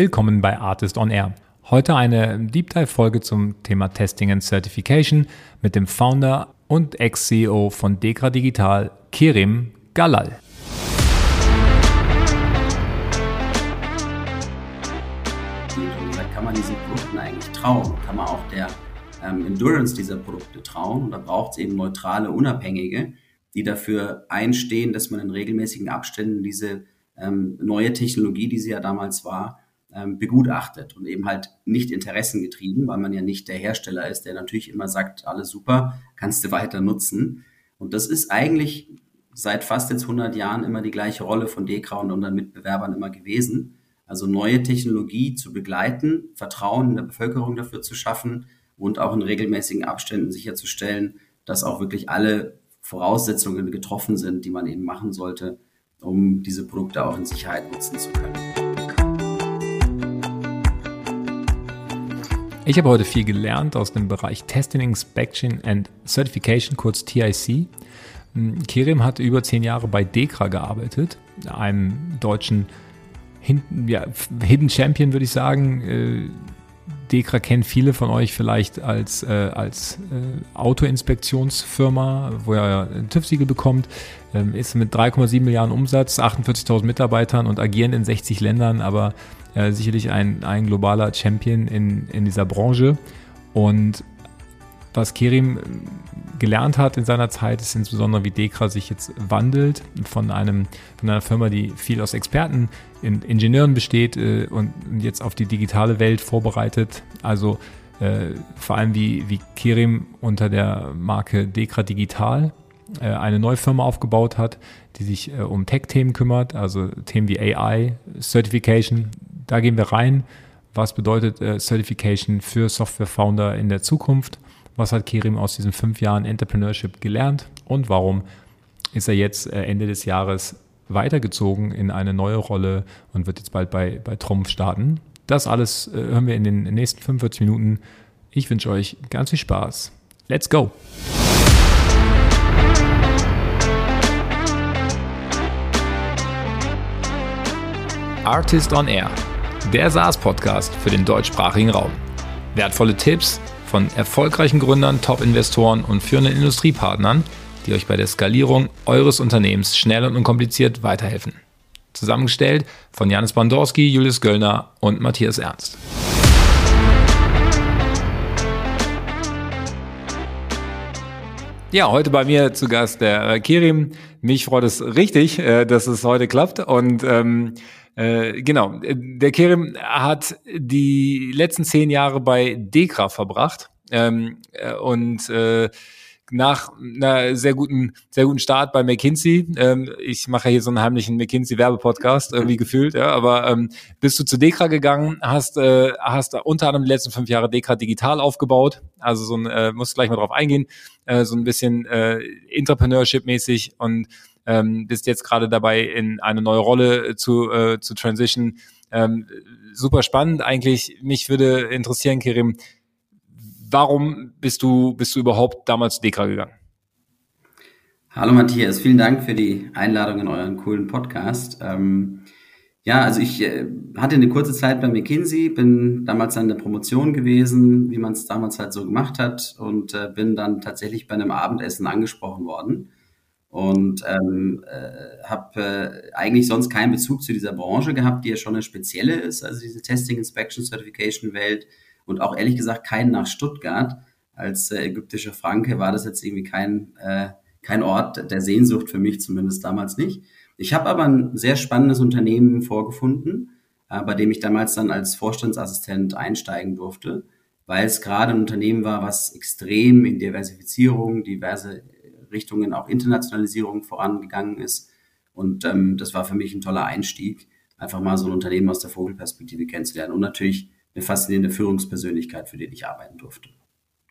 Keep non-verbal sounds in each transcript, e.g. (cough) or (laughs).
Willkommen bei Artist on Air. Heute eine Deep Dive Folge zum Thema Testing and Certification mit dem Founder und Ex-CEO von Dekra Digital, Kerim Galal. Kann man diesen Produkten eigentlich trauen? Kann man auch der ähm, Endurance dieser Produkte trauen? Und da braucht es eben neutrale, unabhängige, die dafür einstehen, dass man in regelmäßigen Abständen diese ähm, neue Technologie, die sie ja damals war, ähm, begutachtet und eben halt nicht interessengetrieben, weil man ja nicht der Hersteller ist, der natürlich immer sagt, alles super, kannst du weiter nutzen. Und das ist eigentlich seit fast jetzt 100 Jahren immer die gleiche Rolle von Dekra und unseren Mitbewerbern immer gewesen. Also neue Technologie zu begleiten, Vertrauen in der Bevölkerung dafür zu schaffen und auch in regelmäßigen Abständen sicherzustellen, dass auch wirklich alle Voraussetzungen getroffen sind, die man eben machen sollte, um diese Produkte auch in Sicherheit nutzen zu können. Ich habe heute viel gelernt aus dem Bereich Testing, Inspection and Certification, kurz TIC. Hm, Kerim hat über zehn Jahre bei Dekra gearbeitet, einem deutschen Hidden Champion, würde ich sagen. Dekra kennen viele von euch vielleicht als, äh, als äh, Autoinspektionsfirma, wo er ein TÜV-Siegel bekommt, ähm, ist mit 3,7 Milliarden Umsatz, 48.000 Mitarbeitern und agieren in 60 Ländern, aber äh, sicherlich ein, ein globaler Champion in, in dieser Branche. Und was Kerim gelernt hat in seiner Zeit, ist insbesondere, wie Dekra sich jetzt wandelt von einem von einer Firma, die viel aus Experten, in Ingenieuren besteht äh, und jetzt auf die digitale Welt vorbereitet. Also äh, vor allem wie, wie Kerim unter der Marke Dekra Digital äh, eine neue Firma aufgebaut hat, die sich äh, um Tech-Themen kümmert, also Themen wie AI, Certification. Da gehen wir rein. Was bedeutet Certification für Software-Founder in der Zukunft? Was hat Kerim aus diesen fünf Jahren Entrepreneurship gelernt und warum ist er jetzt äh, Ende des Jahres weitergezogen in eine neue Rolle und wird jetzt bald bei, bei Trumpf starten? Das alles äh, hören wir in den nächsten 45 Minuten. Ich wünsche euch ganz viel Spaß. Let's go! Artist on Air, der SaaS-Podcast für den deutschsprachigen Raum. Wertvolle Tipps von erfolgreichen Gründern, Top-Investoren und führenden Industriepartnern, die euch bei der Skalierung eures Unternehmens schnell und unkompliziert weiterhelfen. Zusammengestellt von Janis Bandorski, Julius Göllner und Matthias Ernst. Ja, heute bei mir zu Gast der äh, Kirim. Mich freut es richtig, äh, dass es heute klappt. Und ähm, äh, genau, der Kerim hat die letzten zehn Jahre bei Dekra verbracht ähm, äh, und äh, nach einer sehr guten, sehr guten Start bei McKinsey. Ähm, ich mache hier so einen heimlichen McKinsey-Werbepodcast, irgendwie gefühlt, ja, aber ähm, bist du zu Dekra gegangen, hast, äh, hast unter anderem die letzten fünf Jahre Dekra digital aufgebaut, also so ein, äh, musst gleich mal drauf eingehen, äh, so ein bisschen äh, Entrepreneurship-mäßig und ähm, bist jetzt gerade dabei, in eine neue Rolle zu, äh, zu transition. Ähm, super spannend eigentlich. Mich würde interessieren, Kerim, warum bist du, bist du überhaupt damals zu Dekra gegangen? Hallo Matthias, vielen Dank für die Einladung in euren coolen Podcast. Ähm, ja, also ich äh, hatte eine kurze Zeit bei McKinsey, bin damals an der Promotion gewesen, wie man es damals halt so gemacht hat und äh, bin dann tatsächlich bei einem Abendessen angesprochen worden und ähm, äh, habe äh, eigentlich sonst keinen Bezug zu dieser Branche gehabt, die ja schon eine spezielle ist, also diese Testing Inspection Certification Welt und auch ehrlich gesagt keinen nach Stuttgart. Als äh, ägyptischer Franke war das jetzt irgendwie kein, äh, kein Ort der Sehnsucht für mich, zumindest damals nicht. Ich habe aber ein sehr spannendes Unternehmen vorgefunden, äh, bei dem ich damals dann als Vorstandsassistent einsteigen durfte, weil es gerade ein Unternehmen war, was extrem in Diversifizierung, diverse Richtungen auch Internationalisierung vorangegangen ist. Und ähm, das war für mich ein toller Einstieg, einfach mal so ein Unternehmen aus der Vogelperspektive kennenzulernen und natürlich eine faszinierende Führungspersönlichkeit, für die ich arbeiten durfte.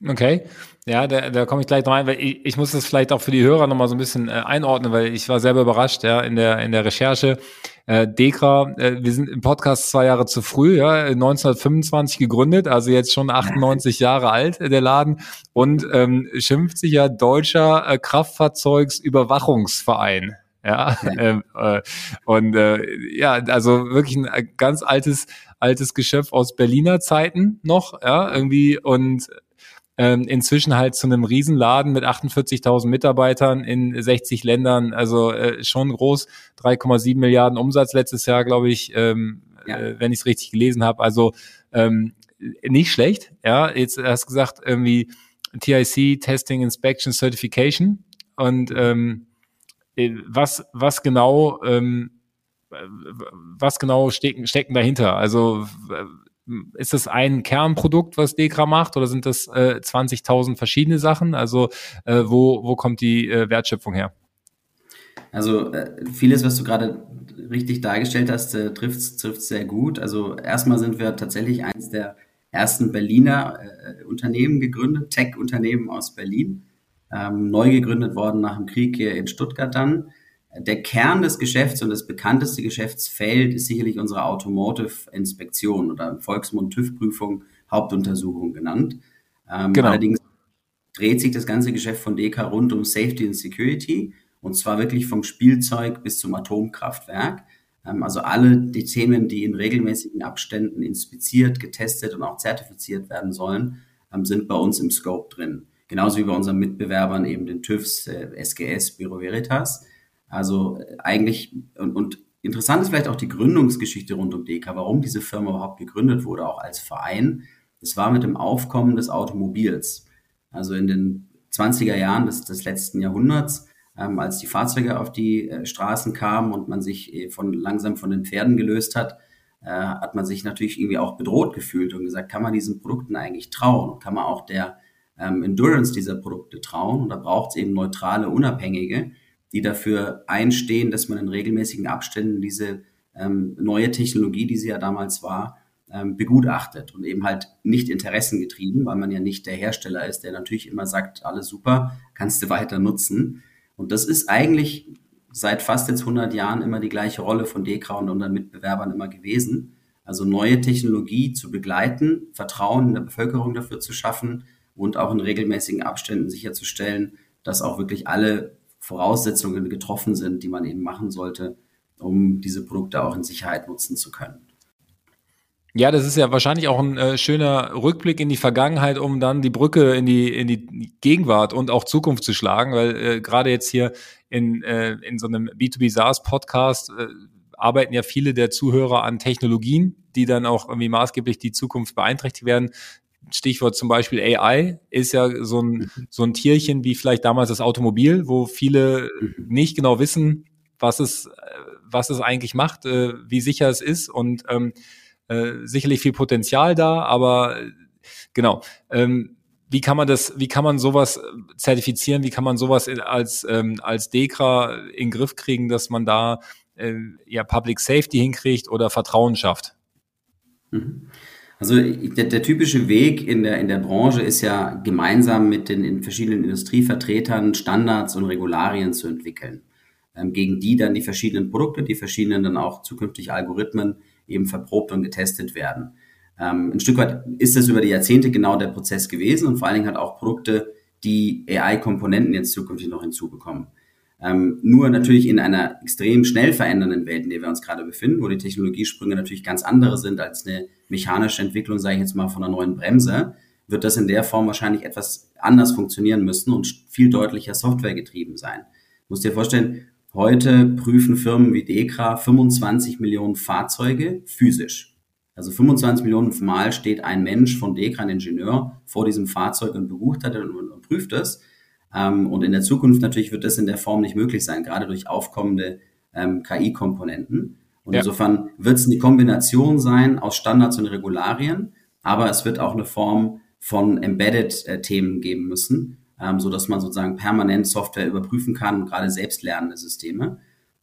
Okay, ja, da, da komme ich gleich rein, weil ich, ich muss das vielleicht auch für die Hörer nochmal so ein bisschen äh, einordnen, weil ich war selber überrascht, ja, in der, in der Recherche. Äh, Dekra, äh, wir sind im Podcast zwei Jahre zu früh, ja, 1925 gegründet, also jetzt schon 98 (laughs) Jahre alt, äh, der Laden, und ähm, schimpft sich ja Deutscher äh, Kraftfahrzeugsüberwachungsverein. Ja. (laughs) Ähm, äh, und äh, ja, also wirklich ein ganz altes, altes Geschöpf aus Berliner Zeiten noch, ja, irgendwie und ähm, inzwischen halt zu einem Riesenladen mit 48.000 Mitarbeitern in 60 Ländern, also äh, schon groß, 3,7 Milliarden Umsatz letztes Jahr, glaube ich, ähm, ja. äh, wenn ich es richtig gelesen habe. Also ähm, nicht schlecht, ja. Jetzt hast du gesagt irgendwie TIC, Testing, Inspection, Certification und ähm, äh, was was genau ähm, was genau stecken, stecken dahinter? Also ist das ein Kernprodukt, was Dekra macht, oder sind das äh, 20.000 verschiedene Sachen? Also äh, wo, wo kommt die äh, Wertschöpfung her? Also äh, vieles, was du gerade richtig dargestellt hast, äh, trifft es sehr gut. Also erstmal sind wir tatsächlich eines der ersten Berliner äh, Unternehmen gegründet, Tech-Unternehmen aus Berlin, ähm, neu gegründet worden nach dem Krieg hier in Stuttgart dann. Der Kern des Geschäfts und das bekannteste Geschäftsfeld ist sicherlich unsere Automotive-Inspektion oder im Volksmund TÜV-Prüfung, Hauptuntersuchung genannt. Ähm, genau. Allerdings dreht sich das ganze Geschäft von DK rund um Safety und Security und zwar wirklich vom Spielzeug bis zum Atomkraftwerk. Ähm, also alle die Themen, die in regelmäßigen Abständen inspiziert, getestet und auch zertifiziert werden sollen, ähm, sind bei uns im Scope drin. Genauso wie bei unseren Mitbewerbern eben den TÜVs, äh, SGS, Bureau Veritas. Also äh, eigentlich, und, und interessant ist vielleicht auch die Gründungsgeschichte rund um DK, warum diese Firma überhaupt gegründet wurde, auch als Verein. Das war mit dem Aufkommen des Automobils. Also in den 20er Jahren des, des letzten Jahrhunderts, ähm, als die Fahrzeuge auf die äh, Straßen kamen und man sich äh, von, langsam von den Pferden gelöst hat, äh, hat man sich natürlich irgendwie auch bedroht gefühlt und gesagt, kann man diesen Produkten eigentlich trauen? Kann man auch der ähm, Endurance dieser Produkte trauen? Und da braucht es eben neutrale, unabhängige, die dafür einstehen, dass man in regelmäßigen Abständen diese ähm, neue Technologie, die sie ja damals war, ähm, begutachtet und eben halt nicht interessengetrieben, weil man ja nicht der Hersteller ist, der natürlich immer sagt, alles super, kannst du weiter nutzen. Und das ist eigentlich seit fast jetzt 100 Jahren immer die gleiche Rolle von Dekra und unseren Mitbewerbern immer gewesen. Also neue Technologie zu begleiten, Vertrauen in der Bevölkerung dafür zu schaffen und auch in regelmäßigen Abständen sicherzustellen, dass auch wirklich alle Voraussetzungen getroffen sind, die man eben machen sollte, um diese Produkte auch in Sicherheit nutzen zu können. Ja, das ist ja wahrscheinlich auch ein äh, schöner Rückblick in die Vergangenheit, um dann die Brücke in die, in die Gegenwart und auch Zukunft zu schlagen, weil äh, gerade jetzt hier in, äh, in so einem B2B SaaS Podcast äh, arbeiten ja viele der Zuhörer an Technologien, die dann auch irgendwie maßgeblich die Zukunft beeinträchtigt werden. Stichwort zum Beispiel AI ist ja so ein, mhm. so ein Tierchen wie vielleicht damals das Automobil, wo viele mhm. nicht genau wissen, was es, äh, was es eigentlich macht, äh, wie sicher es ist und ähm, äh, sicherlich viel Potenzial da, aber äh, genau. Ähm, wie kann man das, wie kann man sowas zertifizieren, wie kann man sowas als, ähm, als Dekra in den Griff kriegen, dass man da äh, ja Public Safety hinkriegt oder Vertrauen schafft? Mhm. Also der, der, typische Weg in der, in der Branche ist ja gemeinsam mit den in verschiedenen Industrievertretern Standards und Regularien zu entwickeln, ähm, gegen die dann die verschiedenen Produkte, die verschiedenen dann auch zukünftig Algorithmen eben verprobt und getestet werden. Ähm, ein Stück weit ist das über die Jahrzehnte genau der Prozess gewesen und vor allen Dingen hat auch Produkte, die AI-Komponenten jetzt zukünftig noch hinzubekommen. Ähm, nur natürlich in einer extrem schnell verändernden Welt, in der wir uns gerade befinden, wo die Technologiesprünge natürlich ganz andere sind als eine mechanische Entwicklung, sage ich jetzt mal, von einer neuen Bremse, wird das in der Form wahrscheinlich etwas anders funktionieren müssen und viel deutlicher Software getrieben sein. Du musst dir vorstellen, heute prüfen Firmen wie Dekra 25 Millionen Fahrzeuge physisch. Also 25 Millionen Mal steht ein Mensch von Dekra, ein Ingenieur, vor diesem Fahrzeug und bebucht und, und, und prüft es. Ähm, und in der Zukunft natürlich wird das in der Form nicht möglich sein, gerade durch aufkommende ähm, KI-Komponenten. Und ja. insofern wird es eine Kombination sein aus Standards und Regularien, aber es wird auch eine Form von Embedded-Themen äh, geben müssen, ähm, so dass man sozusagen permanent Software überprüfen kann, gerade selbstlernende Systeme.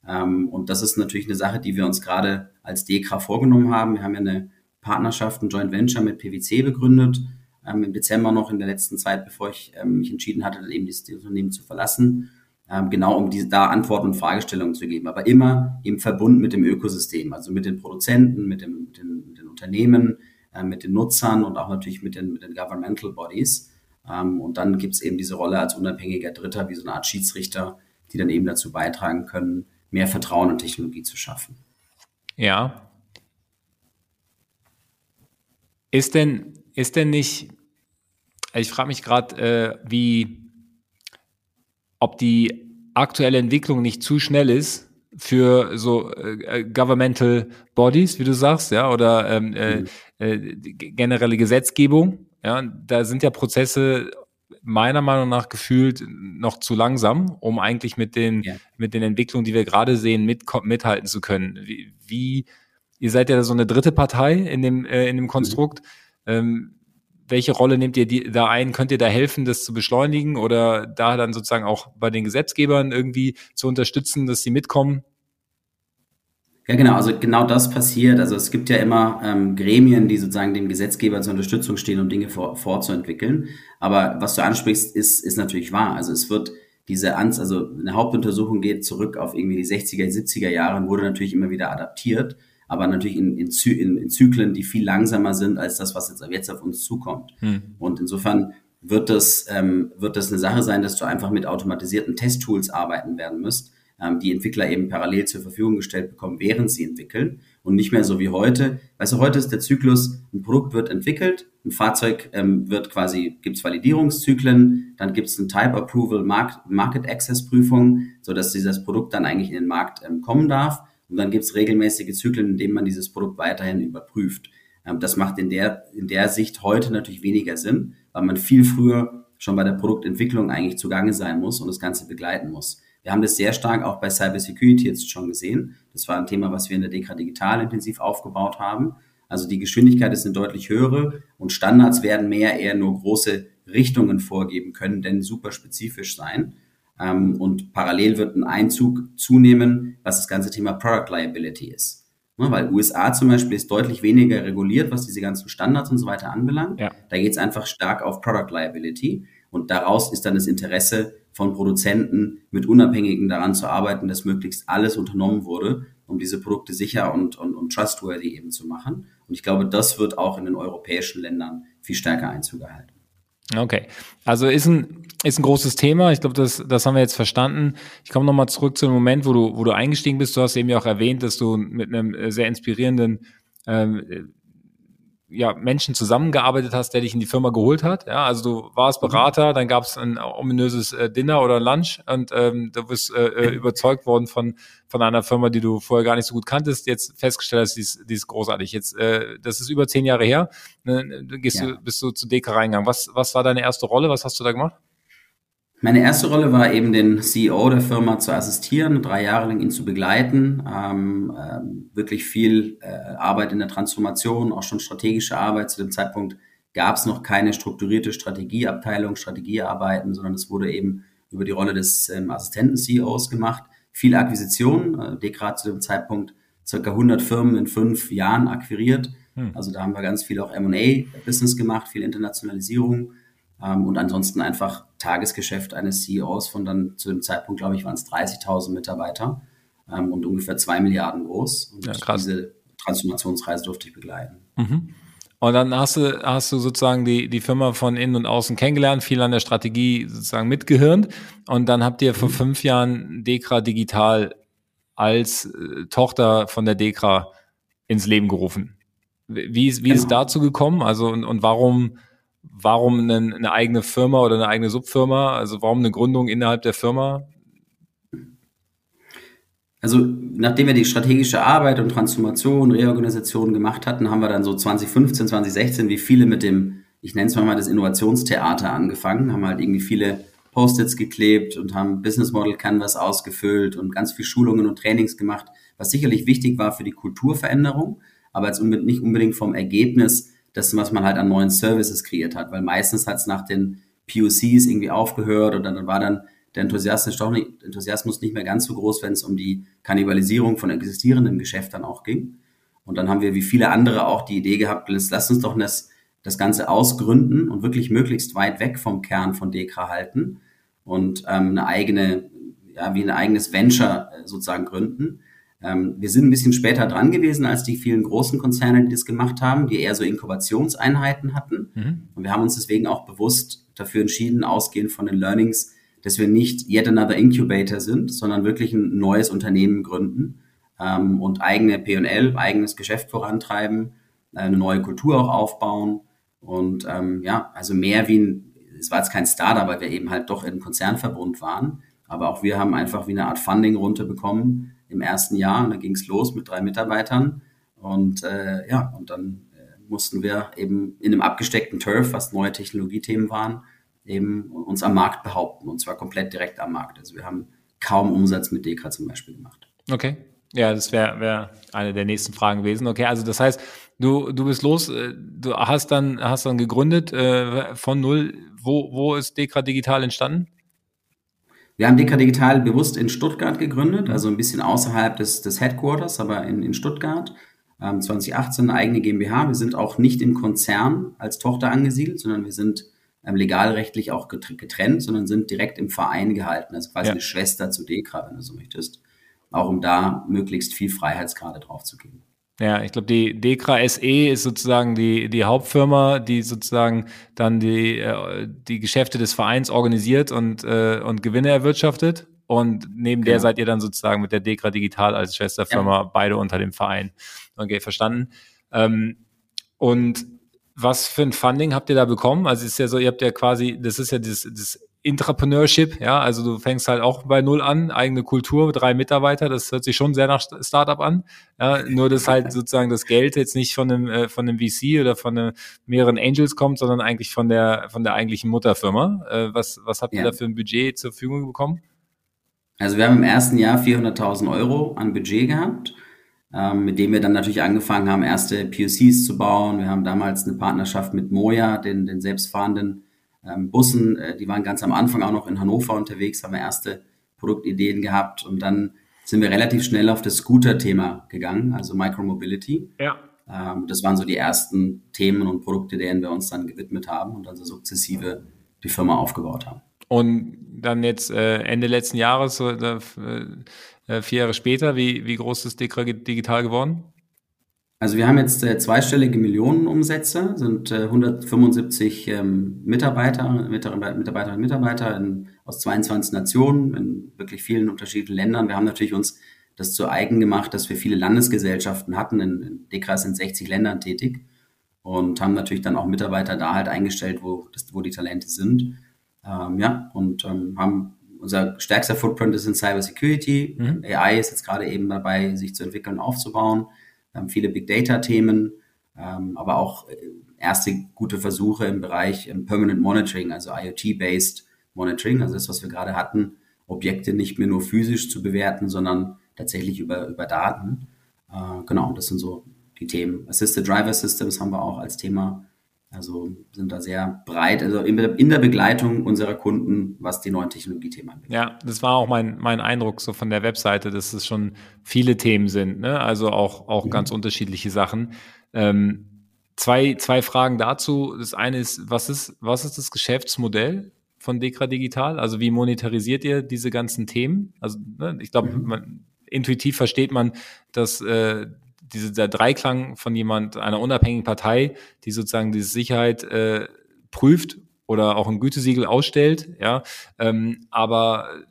Ähm, und das ist natürlich eine Sache, die wir uns gerade als DEKRA vorgenommen haben. Wir haben ja eine Partnerschaft, ein Joint Venture mit PwC begründet, ähm, im Dezember noch in der letzten Zeit, bevor ich ähm, mich entschieden hatte, eben dieses Unternehmen zu verlassen, ähm, genau um diese, da Antworten und Fragestellungen zu geben, aber immer im Verbund mit dem Ökosystem, also mit den Produzenten, mit, dem, mit, den, mit den Unternehmen, äh, mit den Nutzern und auch natürlich mit den, mit den Governmental Bodies. Ähm, und dann gibt es eben diese Rolle als unabhängiger Dritter, wie so eine Art Schiedsrichter die dann eben dazu beitragen können, mehr Vertrauen in Technologie zu schaffen. Ja. Ist denn, ist denn nicht, ich frage mich gerade, äh, wie, ob die aktuelle Entwicklung nicht zu schnell ist für so äh, governmental bodies, wie du sagst, ja, oder ähm, äh, mhm. äh, generelle Gesetzgebung. Ja, da sind ja Prozesse meiner Meinung nach gefühlt noch zu langsam, um eigentlich mit den, ja. mit den Entwicklungen, die wir gerade sehen, mit, mithalten zu können. Wie, wie, ihr seid ja so eine dritte Partei in dem, äh, in dem Konstrukt. Mhm. Ähm, welche Rolle nehmt ihr die, da ein? Könnt ihr da helfen, das zu beschleunigen oder da dann sozusagen auch bei den Gesetzgebern irgendwie zu unterstützen, dass sie mitkommen? Ja, genau. Also genau das passiert. Also es gibt ja immer ähm, Gremien, die sozusagen dem Gesetzgeber zur Unterstützung stehen, um Dinge vor, vorzuentwickeln. Aber was du ansprichst, ist, ist natürlich wahr. Also es wird diese Ans, also eine Hauptuntersuchung geht zurück auf irgendwie die 60er, 70er Jahre und wurde natürlich immer wieder adaptiert, aber natürlich in, in, in, in Zyklen, die viel langsamer sind als das, was jetzt, jetzt auf uns zukommt. Hm. Und insofern wird das, ähm, wird das eine Sache sein, dass du einfach mit automatisierten Testtools arbeiten werden müsst ähm, die Entwickler eben parallel zur Verfügung gestellt bekommen, während sie entwickeln und nicht mehr so wie heute. Weißt du, heute ist der Zyklus, ein Produkt wird entwickelt, ein Fahrzeug ähm, wird quasi, gibt's Validierungszyklen, dann gibt's ein Type Approval Market Access Prüfung, so dass dieses Produkt dann eigentlich in den Markt ähm, kommen darf. Und dann gibt's regelmäßige Zyklen, in denen man dieses Produkt weiterhin überprüft. Ähm, das macht in der, in der Sicht heute natürlich weniger Sinn, weil man viel früher schon bei der Produktentwicklung eigentlich zugange sein muss und das Ganze begleiten muss. Wir haben das sehr stark auch bei Cybersecurity jetzt schon gesehen. Das war ein Thema, was wir in der Dekra Digital intensiv aufgebaut haben. Also die Geschwindigkeit ist eine deutlich höhere und Standards werden mehr eher nur große Richtungen vorgeben können, denn super spezifisch sein. Ähm, und parallel wird ein Einzug zunehmen, was das ganze Thema Product Liability ist. Ne, weil USA zum Beispiel ist deutlich weniger reguliert, was diese ganzen Standards und so weiter anbelangt. Ja. Da geht es einfach stark auf Product Liability. Und daraus ist dann das Interesse von Produzenten mit Unabhängigen daran zu arbeiten, dass möglichst alles unternommen wurde, um diese Produkte sicher und, und, und trustworthy eben zu machen. Und ich glaube, das wird auch in den europäischen Ländern viel stärker Einzug erhalten. Okay, also ist ein, ist ein großes Thema. Ich glaube, das, das haben wir jetzt verstanden. Ich komme nochmal zurück zu dem Moment, wo du, wo du eingestiegen bist. Du hast eben ja auch erwähnt, dass du mit einem sehr inspirierenden ähm, ja, Menschen zusammengearbeitet hast, der dich in die Firma geholt hat. Ja, also du warst mhm. Berater, dann gab es ein ominöses äh, Dinner oder Lunch und ähm, du bist äh, äh, überzeugt worden von von einer Firma, die du vorher gar nicht so gut kanntest. Jetzt festgestellt hast, die ist, die ist großartig. Jetzt, äh, das ist über zehn Jahre her. Ne, gehst ja. du, bist du zu Deka reingegangen. Was was war deine erste Rolle? Was hast du da gemacht? Meine erste Rolle war eben den CEO der Firma zu assistieren, drei Jahre lang ihn zu begleiten, ähm, ähm, wirklich viel äh, Arbeit in der Transformation, auch schon strategische Arbeit. Zu dem Zeitpunkt gab es noch keine strukturierte Strategieabteilung, Strategiearbeiten, sondern es wurde eben über die Rolle des ähm, Assistenten-CEOs gemacht. Viel Akquisition, äh, Dekrat zu dem Zeitpunkt circa 100 Firmen in fünf Jahren akquiriert. Hm. Also da haben wir ganz viel auch M&A-Business gemacht, viel Internationalisierung und ansonsten einfach Tagesgeschäft eines CEOs von dann zu dem Zeitpunkt, glaube ich, waren es 30.000 Mitarbeiter ähm, und ungefähr zwei Milliarden groß. Und ja, diese Transformationsreise durfte ich begleiten. Mhm. Und dann hast du, hast du sozusagen die, die Firma von innen und außen kennengelernt, viel an der Strategie sozusagen mitgehirnt. Und dann habt ihr vor mhm. fünf Jahren Dekra Digital als äh, Tochter von der Dekra ins Leben gerufen. Wie, ist, wie genau. ist dazu gekommen? Also und, und warum warum eine, eigene Firma oder eine eigene Subfirma? Also warum eine Gründung innerhalb der Firma? Also nachdem wir die strategische Arbeit und Transformation, Reorganisation gemacht hatten, haben wir dann so 2015, 2016 wie viele mit dem, ich nenne es mal das Innovationstheater angefangen, haben halt irgendwie viele Post-its geklebt und haben Business Model Canvas ausgefüllt und ganz viel Schulungen und Trainings gemacht, was sicherlich wichtig war für die Kulturveränderung, aber jetzt nicht unbedingt vom Ergebnis das, was man halt an neuen Services kreiert hat, weil meistens hat es nach den POCs irgendwie aufgehört und dann war dann der Enthusiasmus, doch nicht, Enthusiasmus nicht mehr ganz so groß, wenn es um die Kannibalisierung von existierenden Geschäften auch ging. Und dann haben wir wie viele andere auch die Idee gehabt, lass uns doch das, das Ganze ausgründen und wirklich möglichst weit weg vom Kern von Dekra halten und ähm, eine eigene, ja, wie ein eigenes Venture äh, sozusagen gründen. Ähm, wir sind ein bisschen später dran gewesen als die vielen großen Konzerne, die das gemacht haben, die eher so Inkubationseinheiten hatten. Mhm. Und wir haben uns deswegen auch bewusst dafür entschieden, ausgehend von den Learnings, dass wir nicht yet another Incubator sind, sondern wirklich ein neues Unternehmen gründen ähm, und eigene P&L, eigenes Geschäft vorantreiben, eine neue Kultur auch aufbauen und ähm, ja, also mehr wie ein, es war jetzt kein Startup, weil wir eben halt doch in Konzernverbund waren, aber auch wir haben einfach wie eine Art Funding runterbekommen im ersten Jahr und da ging es los mit drei Mitarbeitern und äh, ja, und dann äh, mussten wir eben in einem abgesteckten Turf, was neue Technologiethemen waren, eben uns am Markt behaupten und zwar komplett direkt am Markt. Also wir haben kaum Umsatz mit Dekra zum Beispiel gemacht. Okay. Ja, das wäre wär eine der nächsten Fragen gewesen. Okay, also das heißt, du, du bist los, äh, du hast dann, hast dann gegründet äh, von null. Wo, wo ist Dekra Digital entstanden? Wir haben Dekra Digital bewusst in Stuttgart gegründet, also ein bisschen außerhalb des, des Headquarters, aber in, in Stuttgart. Ähm, 2018 eine eigene GmbH. Wir sind auch nicht im Konzern als Tochter angesiedelt, sondern wir sind ähm, legalrechtlich auch getrennt, sondern sind direkt im Verein gehalten. Also quasi ja. eine Schwester zu Dekra, wenn du so möchtest. Auch um da möglichst viel Freiheitsgrade drauf zu geben. Ja, ich glaube, die Dekra SE ist sozusagen die, die Hauptfirma, die sozusagen dann die, äh, die Geschäfte des Vereins organisiert und, äh, und Gewinne erwirtschaftet. Und neben genau. der seid ihr dann sozusagen mit der Dekra Digital als Schwesterfirma ja. beide unter dem Verein. Okay, verstanden. Ähm, und was für ein Funding habt ihr da bekommen? Also es ist ja so, ihr habt ja quasi, das ist ja das, das Intrapreneurship, ja, also du fängst halt auch bei null an, eigene Kultur, drei Mitarbeiter, das hört sich schon sehr nach Startup an. Ja, nur dass halt (laughs) sozusagen das Geld jetzt nicht von einem äh, von einem VC oder von einem, mehreren Angels kommt, sondern eigentlich von der von der eigentlichen Mutterfirma. Äh, was was habt ihr ja. da für ein Budget zur Verfügung bekommen? Also wir haben im ersten Jahr 400.000 Euro an Budget gehabt, ähm, mit dem wir dann natürlich angefangen haben, erste POCs zu bauen. Wir haben damals eine Partnerschaft mit Moja, den den selbstfahrenden ähm, Bussen. Äh, die waren ganz am Anfang auch noch in Hannover unterwegs, haben wir erste Produktideen gehabt und dann sind wir relativ schnell auf das Scooter-Thema gegangen, also Micromobility. Ja. Ähm, das waren so die ersten Themen und Produkte, denen wir uns dann gewidmet haben und dann so sukzessive die Firma aufgebaut haben. Und dann jetzt äh, Ende letzten Jahres, äh, äh, vier Jahre später, wie, wie groß ist Dekra digital geworden? Also wir haben jetzt äh, zweistellige Millionenumsätze, sind äh, 175 ähm, Mitarbeiter, Mitarbeiterinnen und Mitarbeiter in, aus 22 Nationen, in wirklich vielen unterschiedlichen Ländern. Wir haben natürlich uns das zu eigen gemacht, dass wir viele Landesgesellschaften hatten. In, in DEKRA sind 60 Ländern tätig und haben natürlich dann auch Mitarbeiter da halt eingestellt, wo, das, wo die Talente sind. Ähm, ja, und ähm, haben unser stärkster Footprint ist in Cyber Security. Mhm. AI ist jetzt gerade eben dabei, sich zu entwickeln, aufzubauen. Haben viele Big Data-Themen, ähm, aber auch äh, erste gute Versuche im Bereich im Permanent Monitoring, also IoT-based Monitoring, also das, was wir gerade hatten, Objekte nicht mehr nur physisch zu bewerten, sondern tatsächlich über, über Daten. Äh, genau, das sind so die Themen. Assisted Driver Systems haben wir auch als Thema. Also sind da sehr breit, also in, der Begleitung unserer Kunden, was die neuen Technologiethemen angeht. Ja, das war auch mein, mein Eindruck so von der Webseite, dass es schon viele Themen sind, ne? also auch, auch mhm. ganz unterschiedliche Sachen. Ähm, zwei, zwei Fragen dazu. Das eine ist, was ist, was ist das Geschäftsmodell von Dekra Digital? Also wie monetarisiert ihr diese ganzen Themen? Also ne, ich glaube, mhm. intuitiv versteht man, dass äh, diese, der Dreiklang von jemand, einer unabhängigen Partei, die sozusagen diese Sicherheit äh, prüft oder auch ein Gütesiegel ausstellt, ja, ähm, aber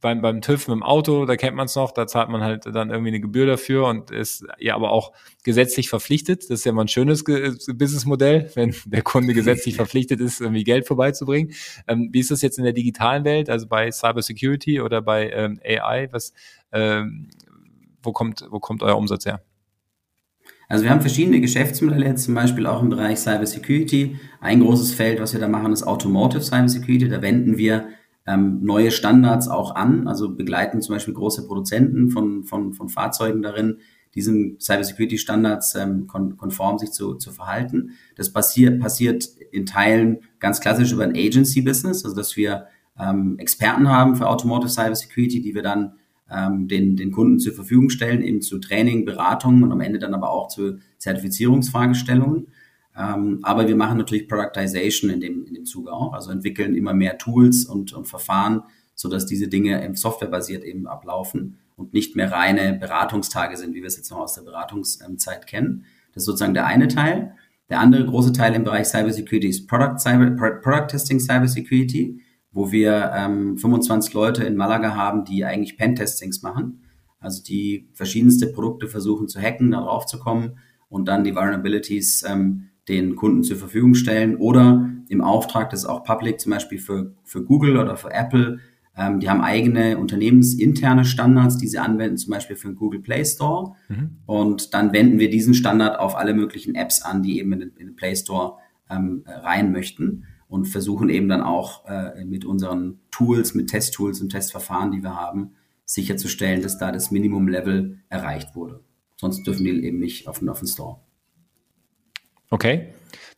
beim, beim TÜV mit dem Auto, da kennt man es noch, da zahlt man halt dann irgendwie eine Gebühr dafür und ist ja aber auch gesetzlich verpflichtet. Das ist ja mal ein schönes Businessmodell, wenn der Kunde gesetzlich verpflichtet ist, irgendwie Geld vorbeizubringen. Ähm, wie ist das jetzt in der digitalen Welt, also bei Cybersecurity oder bei ähm, AI? Was, ähm, wo kommt, wo kommt euer Umsatz her? Also wir haben verschiedene Geschäftsmodelle jetzt zum Beispiel auch im Bereich Cyber Security. Ein großes Feld, was wir da machen, ist Automotive Cyber Security. Da wenden wir ähm, neue Standards auch an, also begleiten zum Beispiel große Produzenten von, von, von Fahrzeugen darin, diesen Cyber Security Standards ähm, kon konform sich zu, zu verhalten. Das passiert, passiert in Teilen ganz klassisch über ein Agency Business, also dass wir ähm, Experten haben für Automotive Cyber Security, die wir dann ähm, den, den Kunden zur Verfügung stellen, eben zu Training, Beratung und am Ende dann aber auch zu Zertifizierungsfragestellungen. Ähm, aber wir machen natürlich Productization in dem, in dem Zuge auch, also entwickeln immer mehr Tools und, und Verfahren, sodass diese Dinge softwarebasiert eben ablaufen und nicht mehr reine Beratungstage sind, wie wir es jetzt noch aus der Beratungszeit kennen. Das ist sozusagen der eine Teil. Der andere große Teil im Bereich Cybersecurity ist Product, Cyber, Product Testing Cybersecurity wo wir ähm, 25 Leute in Malaga haben, die eigentlich Pentestings machen. Also die verschiedenste Produkte versuchen zu hacken, darauf zu kommen und dann die Vulnerabilities ähm, den Kunden zur Verfügung stellen oder im Auftrag, das ist auch public, zum Beispiel für, für Google oder für Apple, ähm, die haben eigene unternehmensinterne Standards, die sie anwenden, zum Beispiel für den Google Play Store. Mhm. Und dann wenden wir diesen Standard auf alle möglichen Apps an, die eben in den, in den Play Store ähm, rein möchten und versuchen eben dann auch äh, mit unseren Tools, mit Testtools und Testverfahren, die wir haben, sicherzustellen, dass da das Minimum-Level erreicht wurde. Sonst dürfen die eben nicht auf den, auf den Store. Okay.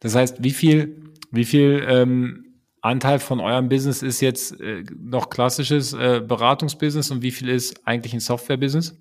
Das heißt, wie viel, wie viel ähm, Anteil von eurem Business ist jetzt äh, noch klassisches äh, Beratungsbusiness und wie viel ist eigentlich ein Software-Business?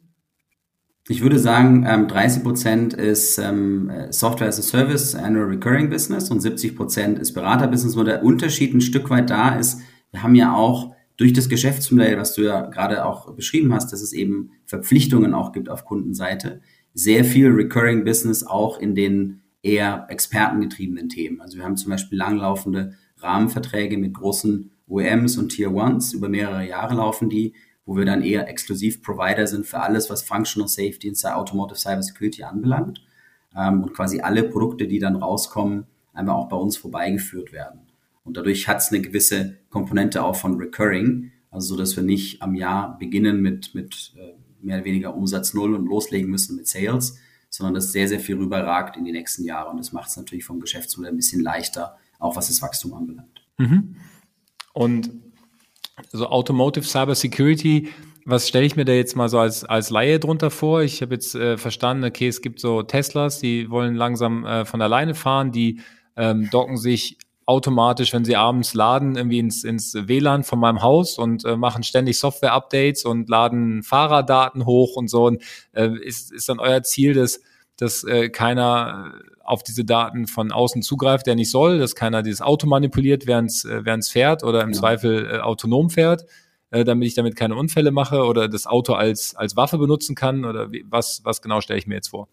Ich würde sagen, ähm, 30 Prozent ist ähm, Software as a Service, Annual Recurring Business und 70 Prozent ist Beraterbusiness, wo der Unterschied ein Stück weit da ist. Wir haben ja auch durch das Geschäftsmodell, was du ja gerade auch beschrieben hast, dass es eben Verpflichtungen auch gibt auf Kundenseite, sehr viel Recurring Business auch in den eher expertengetriebenen Themen. Also wir haben zum Beispiel langlaufende Rahmenverträge mit großen OEMs und Tier Ones, über mehrere Jahre laufen die, wo wir dann eher exklusiv Provider sind für alles, was Functional Safety und Automotive Cyber Security anbelangt. Ähm, und quasi alle Produkte, die dann rauskommen, einfach auch bei uns vorbeigeführt werden. Und dadurch hat es eine gewisse Komponente auch von Recurring, also so, dass wir nicht am Jahr beginnen mit, mit äh, mehr oder weniger Umsatz null und loslegen müssen mit Sales, sondern dass sehr, sehr viel rüberragt in die nächsten Jahre. Und das macht es natürlich vom Geschäftsmodell ein bisschen leichter, auch was das Wachstum anbelangt. Mhm. Und so Automotive Cyber Security, was stelle ich mir da jetzt mal so als, als Laie drunter vor? Ich habe jetzt äh, verstanden, okay, es gibt so Teslas, die wollen langsam äh, von alleine fahren, die ähm, docken sich automatisch, wenn sie abends laden, irgendwie ins, ins WLAN von meinem Haus und äh, machen ständig Software-Updates und laden Fahrerdaten hoch und so. Und, äh, ist, ist dann euer Ziel, dass, dass äh, keiner auf diese Daten von außen zugreift, der nicht soll, dass keiner dieses Auto manipuliert, während es äh, fährt oder im ja. Zweifel äh, autonom fährt, äh, damit ich damit keine Unfälle mache oder das Auto als, als Waffe benutzen kann oder wie, was, was genau stelle ich mir jetzt vor?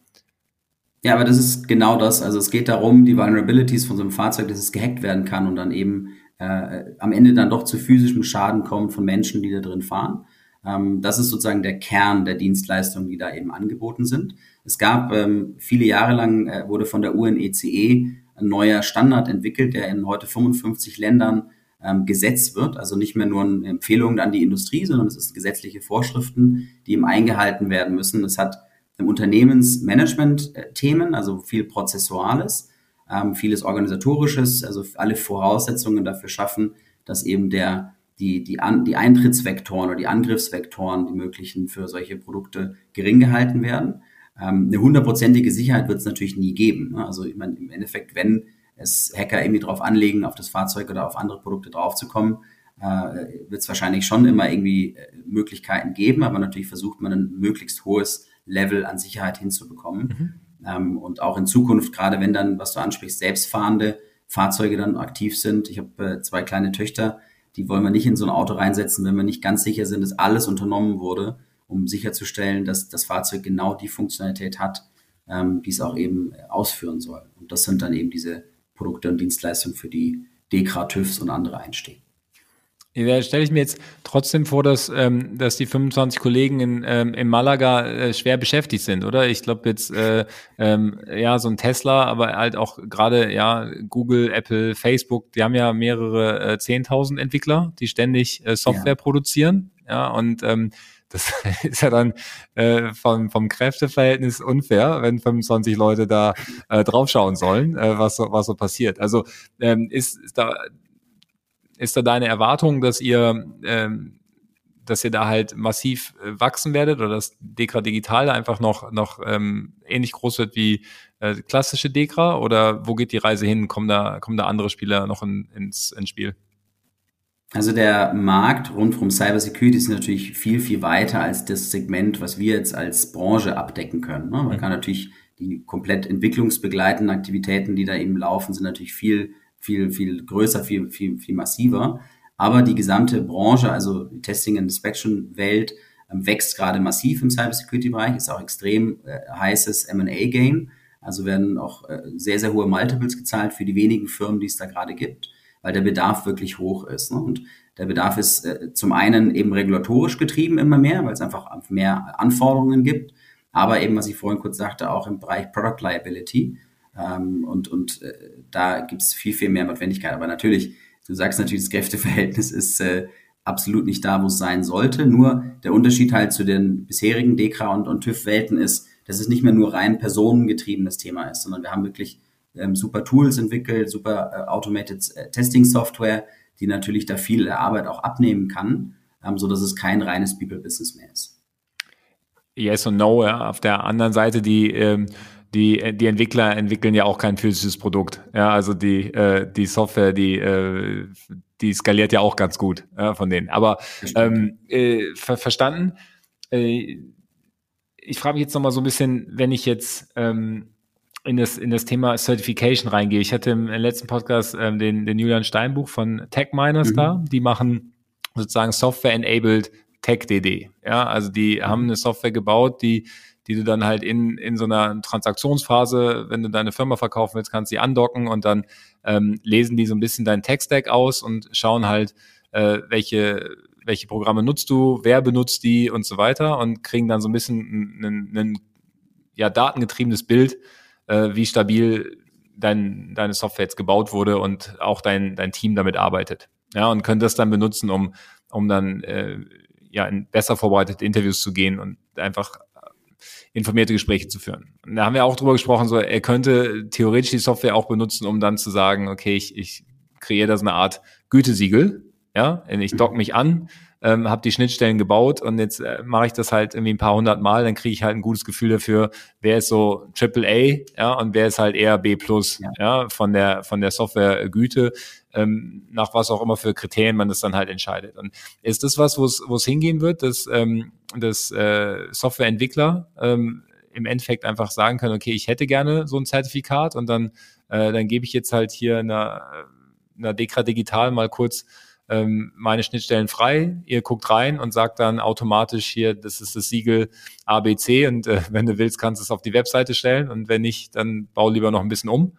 Ja, aber das ist genau das. Also es geht darum, die Vulnerabilities von so einem Fahrzeug, dass es gehackt werden kann und dann eben äh, am Ende dann doch zu physischem Schaden kommt von Menschen, die da drin fahren. Ähm, das ist sozusagen der Kern der Dienstleistungen, die da eben angeboten sind. Es gab ähm, viele Jahre lang, äh, wurde von der UNECE ein neuer Standard entwickelt, der in heute 55 Ländern ähm, gesetzt wird. Also nicht mehr nur eine Empfehlung an die Industrie, sondern es ist gesetzliche Vorschriften, die eben eingehalten werden müssen. Es hat Unternehmensmanagement-Themen, also viel Prozessuales, ähm, vieles Organisatorisches, also alle Voraussetzungen dafür schaffen, dass eben der die, die, An die Eintrittsvektoren oder die Angriffsvektoren, die möglichen für solche Produkte gering gehalten werden. Ähm, eine hundertprozentige Sicherheit wird es natürlich nie geben. Ne? Also ich meine, im Endeffekt, wenn es Hacker irgendwie drauf anlegen, auf das Fahrzeug oder auf andere Produkte draufzukommen, äh, wird es wahrscheinlich schon immer irgendwie äh, Möglichkeiten geben, aber natürlich versucht man ein möglichst hohes Level an Sicherheit hinzubekommen. Mhm. Ähm, und auch in Zukunft, gerade wenn dann, was du ansprichst, selbstfahrende Fahrzeuge dann aktiv sind. Ich habe äh, zwei kleine Töchter, die wollen wir nicht in so ein Auto reinsetzen, wenn wir nicht ganz sicher sind, dass alles unternommen wurde, um sicherzustellen, dass das Fahrzeug genau die Funktionalität hat, ähm, die es auch eben ausführen soll. Und das sind dann eben diese Produkte und Dienstleistungen, für die DEKRA, TÜVs und andere einstehen. Da stelle ich mir jetzt trotzdem vor, dass, ähm, dass die 25 Kollegen in, ähm, in Malaga äh, schwer beschäftigt sind, oder? Ich glaube jetzt, äh, ähm, ja, so ein Tesla, aber halt auch gerade, ja, Google, Apple, Facebook, die haben ja mehrere äh, 10.000 Entwickler, die ständig äh, Software ja. produzieren, ja, und ähm, das (laughs) ist ja dann äh, vom, vom Kräfteverhältnis unfair, wenn 25 Leute da äh, draufschauen sollen, äh, was, so, was so passiert. Also ähm, ist, ist da ist da deine Erwartung, dass ihr, ähm, dass ihr da halt massiv äh, wachsen werdet oder dass Dekra Digital einfach noch, noch ähm, ähnlich groß wird wie äh, klassische Dekra? Oder wo geht die Reise hin? Kommen da, kommen da andere Spieler noch in, ins, ins Spiel? Also der Markt rund um Cybersecurity ist natürlich viel, viel weiter als das Segment, was wir jetzt als Branche abdecken können. Ne? Man mhm. kann natürlich die komplett entwicklungsbegleitenden Aktivitäten, die da eben laufen, sind natürlich viel viel, viel größer, viel, viel, viel massiver. Aber die gesamte Branche, also die Testing and Inspection Welt, ähm, wächst gerade massiv im Cybersecurity-Bereich, ist auch extrem äh, heißes M&A-Game. Also werden auch äh, sehr, sehr hohe Multiples gezahlt für die wenigen Firmen, die es da gerade gibt. Weil der Bedarf wirklich hoch ist. Ne? Und der Bedarf ist äh, zum einen eben regulatorisch getrieben immer mehr, weil es einfach mehr Anforderungen gibt, aber eben, was ich vorhin kurz sagte, auch im Bereich Product Liability. Ähm, und und äh, da gibt es viel, viel mehr Notwendigkeit. Aber natürlich, du sagst natürlich, das Kräfteverhältnis ist äh, absolut nicht da, wo es sein sollte. Nur der Unterschied halt zu den bisherigen DEKRA und, und TÜV-Welten ist, dass es nicht mehr nur rein personengetriebenes Thema ist, sondern wir haben wirklich ähm, super Tools entwickelt, super äh, Automated äh, Testing Software, die natürlich da viel Arbeit auch abnehmen kann, ähm, so dass es kein reines People-Business mehr ist. Yes und No. Ja. Auf der anderen Seite die ähm die, die Entwickler entwickeln ja auch kein physisches Produkt. Ja, also die, äh, die Software, die, äh, die skaliert ja auch ganz gut ja, von denen. Aber ähm, äh, ver verstanden. Äh, ich frage mich jetzt nochmal so ein bisschen, wenn ich jetzt ähm, in das, in das Thema Certification reingehe. Ich hatte im letzten Podcast ähm, den, den Julian Steinbuch von Tech Miners mhm. da. Die machen sozusagen Software-enabled TechDD. Ja, also die haben eine Software gebaut, die, die du dann halt in, in so einer Transaktionsphase, wenn du deine Firma verkaufen willst, kannst sie andocken und dann ähm, lesen die so ein bisschen deinen Tech-Stack aus und schauen halt, äh, welche, welche Programme nutzt du, wer benutzt die und so weiter und kriegen dann so ein bisschen ein, ein, ja, datengetriebenes Bild, äh, wie stabil dein, deine Software jetzt gebaut wurde und auch dein, dein Team damit arbeitet. Ja, und können das dann benutzen, um, um dann äh, ja, in besser vorbereitete Interviews zu gehen und einfach informierte Gespräche zu führen. Und da haben wir auch drüber gesprochen, so er könnte theoretisch die Software auch benutzen, um dann zu sagen, okay, ich, ich kreiere da so eine Art Gütesiegel, ja, ich dock mich an, ähm, habe die Schnittstellen gebaut und jetzt äh, mache ich das halt irgendwie ein paar hundert Mal, dann kriege ich halt ein gutes Gefühl dafür, wer ist so Triple A, ja, und wer ist halt eher B plus, ja, ja von der von der Softwaregüte, ähm, nach was auch immer für Kriterien man das dann halt entscheidet. Und ist das was, wo es wo es hingehen wird, dass ähm, dass äh, Softwareentwickler ähm, im Endeffekt einfach sagen können, okay, ich hätte gerne so ein Zertifikat und dann äh, dann gebe ich jetzt halt hier einer einer Dekra Digital mal kurz ähm, meine Schnittstellen frei, ihr guckt rein und sagt dann automatisch hier, das ist das Siegel ABC und äh, wenn du willst, kannst du es auf die Webseite stellen. Und wenn nicht, dann bau lieber noch ein bisschen um.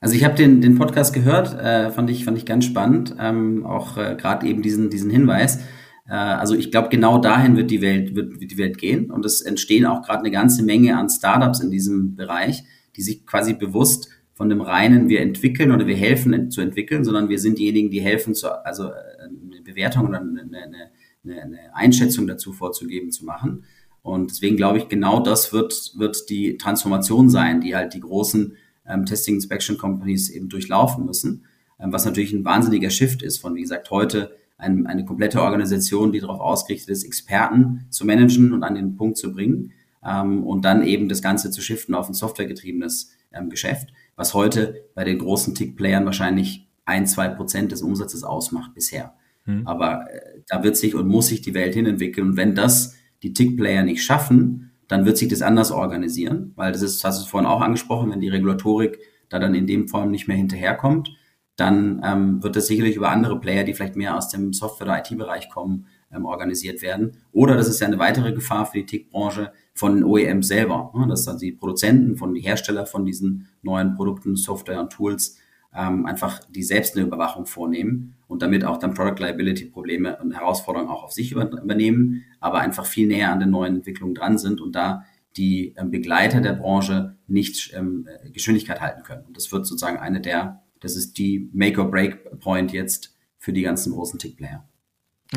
Also ich habe den, den Podcast gehört, äh, fand, ich, fand ich ganz spannend, ähm, auch äh, gerade eben diesen, diesen Hinweis. Äh, also ich glaube, genau dahin wird die Welt, wird, wird die Welt gehen. Und es entstehen auch gerade eine ganze Menge an Startups in diesem Bereich, die sich quasi bewusst von dem reinen, wir entwickeln oder wir helfen zu entwickeln, sondern wir sind diejenigen, die helfen, zu, also äh, eine Bewertung oder eine, eine, eine Einschätzung dazu vorzugeben, zu machen. Und deswegen glaube ich, genau das wird, wird die Transformation sein, die halt die großen ähm, Testing Inspection Companies eben durchlaufen müssen, ähm, was natürlich ein wahnsinniger Shift ist von, wie gesagt, heute ein, eine komplette Organisation, die darauf ausgerichtet ist, Experten zu managen und an den Punkt zu bringen ähm, und dann eben das Ganze zu shiften auf ein softwaregetriebenes ähm, Geschäft was heute bei den großen Tick-Playern wahrscheinlich ein, zwei Prozent des Umsatzes ausmacht bisher. Hm. Aber äh, da wird sich und muss sich die Welt hinentwickeln. Und wenn das die Tick-Player nicht schaffen, dann wird sich das anders organisieren, weil das ist, hast du vorhin auch angesprochen, wenn die Regulatorik da dann in dem Form nicht mehr hinterherkommt, dann ähm, wird das sicherlich über andere Player, die vielleicht mehr aus dem Software- oder IT-Bereich kommen, ähm, organisiert werden. Oder das ist ja eine weitere Gefahr für die TIC-Branche von den selber. Ne? Dass dann die Produzenten, von die Hersteller von diesen neuen Produkten, Software und Tools ähm, einfach die selbst eine Überwachung vornehmen und damit auch dann Product Liability Probleme und Herausforderungen auch auf sich übernehmen, aber einfach viel näher an den neuen Entwicklungen dran sind und da die ähm, Begleiter der Branche nicht ähm, Geschwindigkeit halten können. Und das wird sozusagen eine der, das ist die Make-or-Break-Point jetzt für die ganzen großen Tick-Player.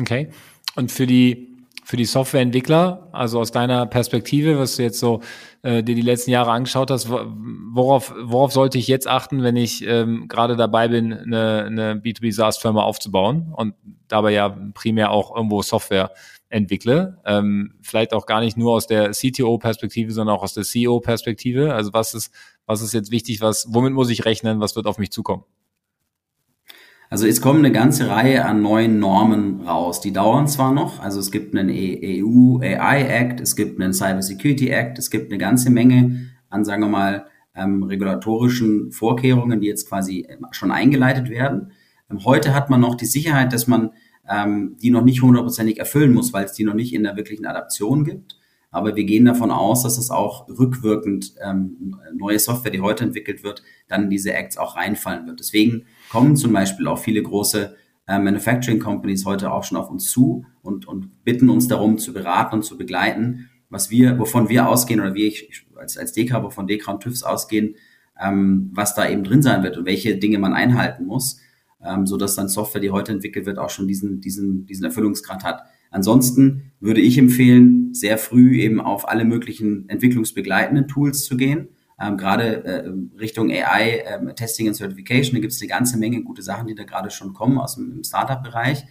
Okay. Und für die, für die Softwareentwickler, also aus deiner Perspektive, was du jetzt so äh, dir die letzten Jahre angeschaut hast, worauf, worauf sollte ich jetzt achten, wenn ich ähm, gerade dabei bin, eine, eine B2B SaaS-Firma aufzubauen und dabei ja primär auch irgendwo Software entwickle. Ähm, vielleicht auch gar nicht nur aus der CTO-Perspektive, sondern auch aus der CEO-Perspektive. Also was ist, was ist jetzt wichtig, was, womit muss ich rechnen, was wird auf mich zukommen? Also es kommen eine ganze Reihe an neuen Normen raus. Die dauern zwar noch, also es gibt einen EU AI Act, es gibt einen Cyber Security Act, es gibt eine ganze Menge an, sagen wir mal, ähm, regulatorischen Vorkehrungen, die jetzt quasi ähm, schon eingeleitet werden. Ähm, heute hat man noch die Sicherheit, dass man ähm, die noch nicht hundertprozentig erfüllen muss, weil es die noch nicht in der wirklichen Adaption gibt. aber wir gehen davon aus, dass es auch rückwirkend ähm, neue Software, die heute entwickelt wird, dann in diese Acts auch reinfallen wird. Deswegen kommen zum Beispiel auch viele große äh, Manufacturing Companies heute auch schon auf uns zu und, und bitten uns darum zu beraten und zu begleiten, was wir, wovon wir ausgehen oder wie ich als, als DK, wovon DK und TÜVs ausgehen, ähm, was da eben drin sein wird und welche Dinge man einhalten muss, ähm, so dass dann Software, die heute entwickelt wird, auch schon diesen, diesen, diesen Erfüllungsgrad hat. Ansonsten würde ich empfehlen, sehr früh eben auf alle möglichen entwicklungsbegleitenden Tools zu gehen. Ähm, gerade äh, Richtung AI, äh, Testing and Certification, da gibt es eine ganze Menge gute Sachen, die da gerade schon kommen aus dem Startup-Bereich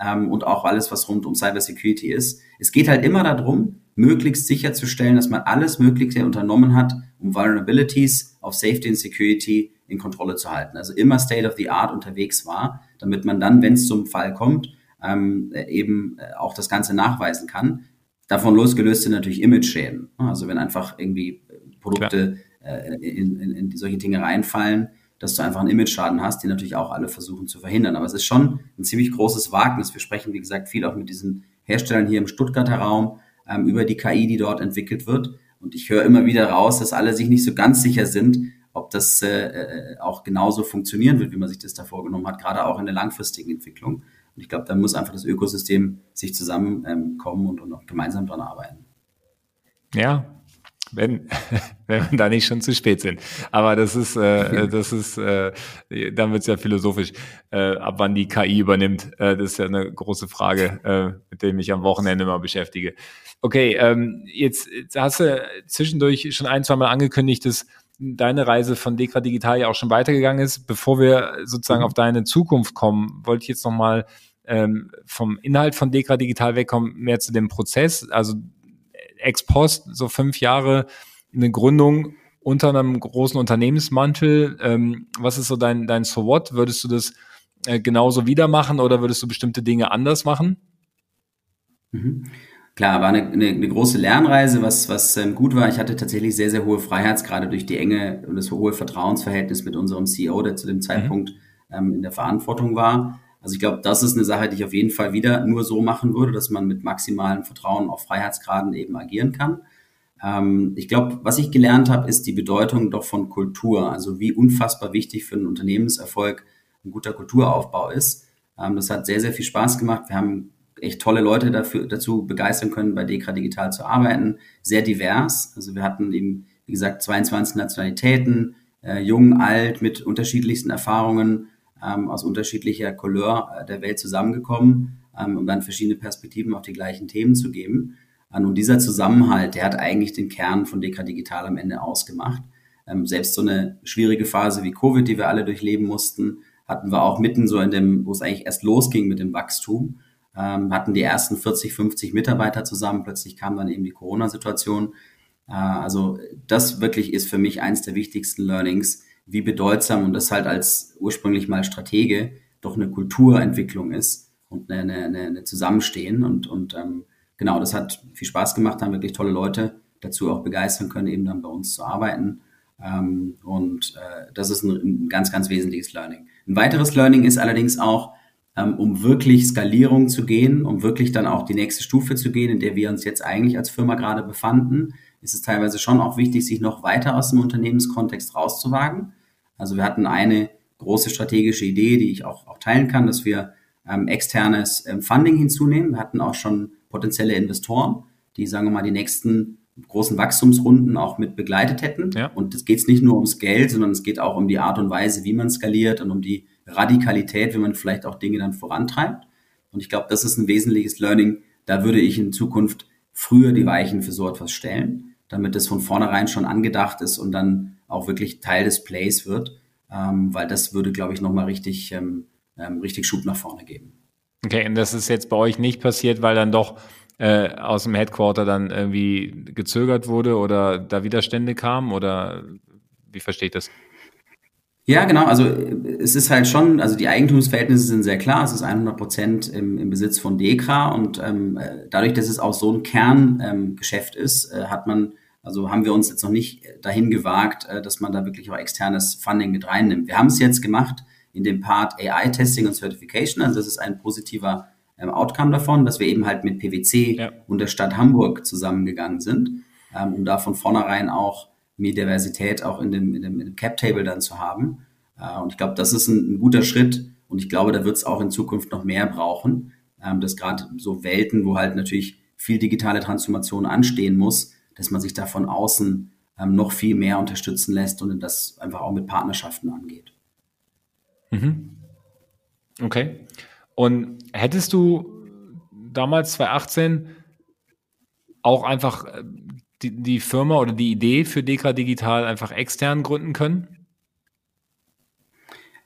ähm, und auch alles, was rund um Cybersecurity ist. Es geht halt immer darum, möglichst sicherzustellen, dass man alles Mögliche unternommen hat, um Vulnerabilities auf Safety and Security in Kontrolle zu halten. Also immer State of the Art unterwegs war, damit man dann, wenn es zum Fall kommt, ähm, eben äh, auch das Ganze nachweisen kann. Davon losgelöst sind natürlich Image-Schäden. Also wenn einfach irgendwie Produkte äh, in, in, in solche Dinge reinfallen, dass du einfach einen Image-Schaden hast, die natürlich auch alle versuchen zu verhindern. Aber es ist schon ein ziemlich großes Wagnis. Wir sprechen, wie gesagt, viel auch mit diesen Herstellern hier im Stuttgarter Raum ähm, über die KI, die dort entwickelt wird. Und ich höre immer wieder raus, dass alle sich nicht so ganz sicher sind, ob das äh, äh, auch genauso funktionieren wird, wie man sich das da vorgenommen hat, gerade auch in der langfristigen Entwicklung. Und ich glaube, da muss einfach das Ökosystem sich zusammenkommen ähm, und, und auch gemeinsam dran arbeiten. Ja, wenn, (laughs) wenn wir da nicht schon zu spät sind. Aber das ist, äh, (laughs) das ist, äh, dann wird es ja philosophisch, äh, ab wann die KI übernimmt. Äh, das ist ja eine große Frage, äh, mit der ich mich am Wochenende mal beschäftige. Okay, ähm, jetzt, jetzt hast du zwischendurch schon ein, zwei Mal angekündigt, dass deine Reise von Dekra Digital ja auch schon weitergegangen ist. Bevor wir sozusagen mhm. auf deine Zukunft kommen, wollte ich jetzt nochmal ähm, vom Inhalt von Dekra Digital wegkommen, mehr zu dem Prozess. Also ex post, so fünf Jahre eine Gründung unter einem großen Unternehmensmantel. Ähm, was ist so dein, dein So What? Würdest du das äh, genauso wieder machen oder würdest du bestimmte Dinge anders machen? Mhm. Klar, war eine, eine, eine große Lernreise, was, was ähm, gut war. Ich hatte tatsächlich sehr, sehr hohe Freiheitsgrade durch die enge und das hohe Vertrauensverhältnis mit unserem CEO, der zu dem mhm. Zeitpunkt mhm. ähm, in der Verantwortung war. Also ich glaube, das ist eine Sache, die ich auf jeden Fall wieder nur so machen würde, dass man mit maximalem Vertrauen auf Freiheitsgraden eben agieren kann. Ähm, ich glaube, was ich gelernt habe, ist die Bedeutung doch von Kultur. Also wie unfassbar wichtig für einen Unternehmenserfolg ein guter Kulturaufbau ist. Ähm, das hat sehr, sehr viel Spaß gemacht. Wir haben echt tolle Leute dafür, dazu begeistern können, bei Dekra Digital zu arbeiten. Sehr divers. Also wir hatten eben, wie gesagt, 22 Nationalitäten, äh, jung, alt, mit unterschiedlichsten Erfahrungen ähm, aus unterschiedlicher Couleur äh, der Welt zusammengekommen, ähm, um dann verschiedene Perspektiven auf die gleichen Themen zu geben. Ähm, und dieser Zusammenhalt, der hat eigentlich den Kern von Dekra Digital am Ende ausgemacht. Ähm, selbst so eine schwierige Phase wie Covid, die wir alle durchleben mussten, hatten wir auch mitten so in dem, wo es eigentlich erst losging mit dem Wachstum, ähm, hatten die ersten 40, 50 Mitarbeiter zusammen. Plötzlich kam dann eben die Corona-Situation. Äh, also das wirklich ist für mich eins der wichtigsten Learnings, wie bedeutsam und das halt als ursprünglich mal Stratege doch eine Kulturentwicklung ist und eine, eine, eine Zusammenstehen. Und, und ähm, genau, das hat viel Spaß gemacht, haben wirklich tolle Leute dazu auch begeistern können, eben dann bei uns zu arbeiten. Ähm, und äh, das ist ein, ein ganz, ganz wesentliches Learning. Ein weiteres Learning ist allerdings auch, ähm, um wirklich Skalierung zu gehen, um wirklich dann auch die nächste Stufe zu gehen, in der wir uns jetzt eigentlich als Firma gerade befanden, ist es teilweise schon auch wichtig, sich noch weiter aus dem Unternehmenskontext rauszuwagen. Also wir hatten eine große strategische Idee, die ich auch, auch teilen kann, dass wir ähm, externes ähm, Funding hinzunehmen. Wir hatten auch schon potenzielle Investoren, die, sagen wir mal, die nächsten großen Wachstumsrunden auch mit begleitet hätten. Ja. Und es geht nicht nur ums Geld, sondern es geht auch um die Art und Weise, wie man skaliert und um die Radikalität, wie man vielleicht auch Dinge dann vorantreibt. Und ich glaube, das ist ein wesentliches Learning. Da würde ich in Zukunft früher die Weichen für so etwas stellen damit es von vornherein schon angedacht ist und dann auch wirklich Teil des Plays wird, ähm, weil das würde, glaube ich, nochmal richtig, ähm, ähm, richtig Schub nach vorne geben. Okay, und das ist jetzt bei euch nicht passiert, weil dann doch äh, aus dem Headquarter dann irgendwie gezögert wurde oder da Widerstände kamen oder wie verstehe ich das? Ja, genau. Also es ist halt schon, also die Eigentumsverhältnisse sind sehr klar. Es ist 100 Prozent im, im Besitz von Dekra und ähm, dadurch, dass es auch so ein Kerngeschäft ähm, ist, äh, hat man also haben wir uns jetzt noch nicht dahin gewagt, äh, dass man da wirklich auch externes Funding mit reinnimmt. Wir haben es jetzt gemacht in dem Part AI Testing und Certification. Also das ist ein positiver ähm, Outcome davon, dass wir eben halt mit PwC ja. und der Stadt Hamburg zusammengegangen sind, ähm, um da von vornherein auch mehr Diversität auch in dem, in dem, in dem Cap-Table dann zu haben. Äh, und ich glaube, das ist ein, ein, guter Schritt und ich glaube, da wird es auch in Zukunft noch mehr brauchen, ähm, dass gerade so Welten, wo halt natürlich viel digitale Transformation anstehen muss, dass man sich da von außen ähm, noch viel mehr unterstützen lässt und das einfach auch mit Partnerschaften angeht. Mhm. Okay. Und hättest du damals 2018 auch einfach äh, die, die Firma oder die Idee für Dekra Digital einfach extern gründen können?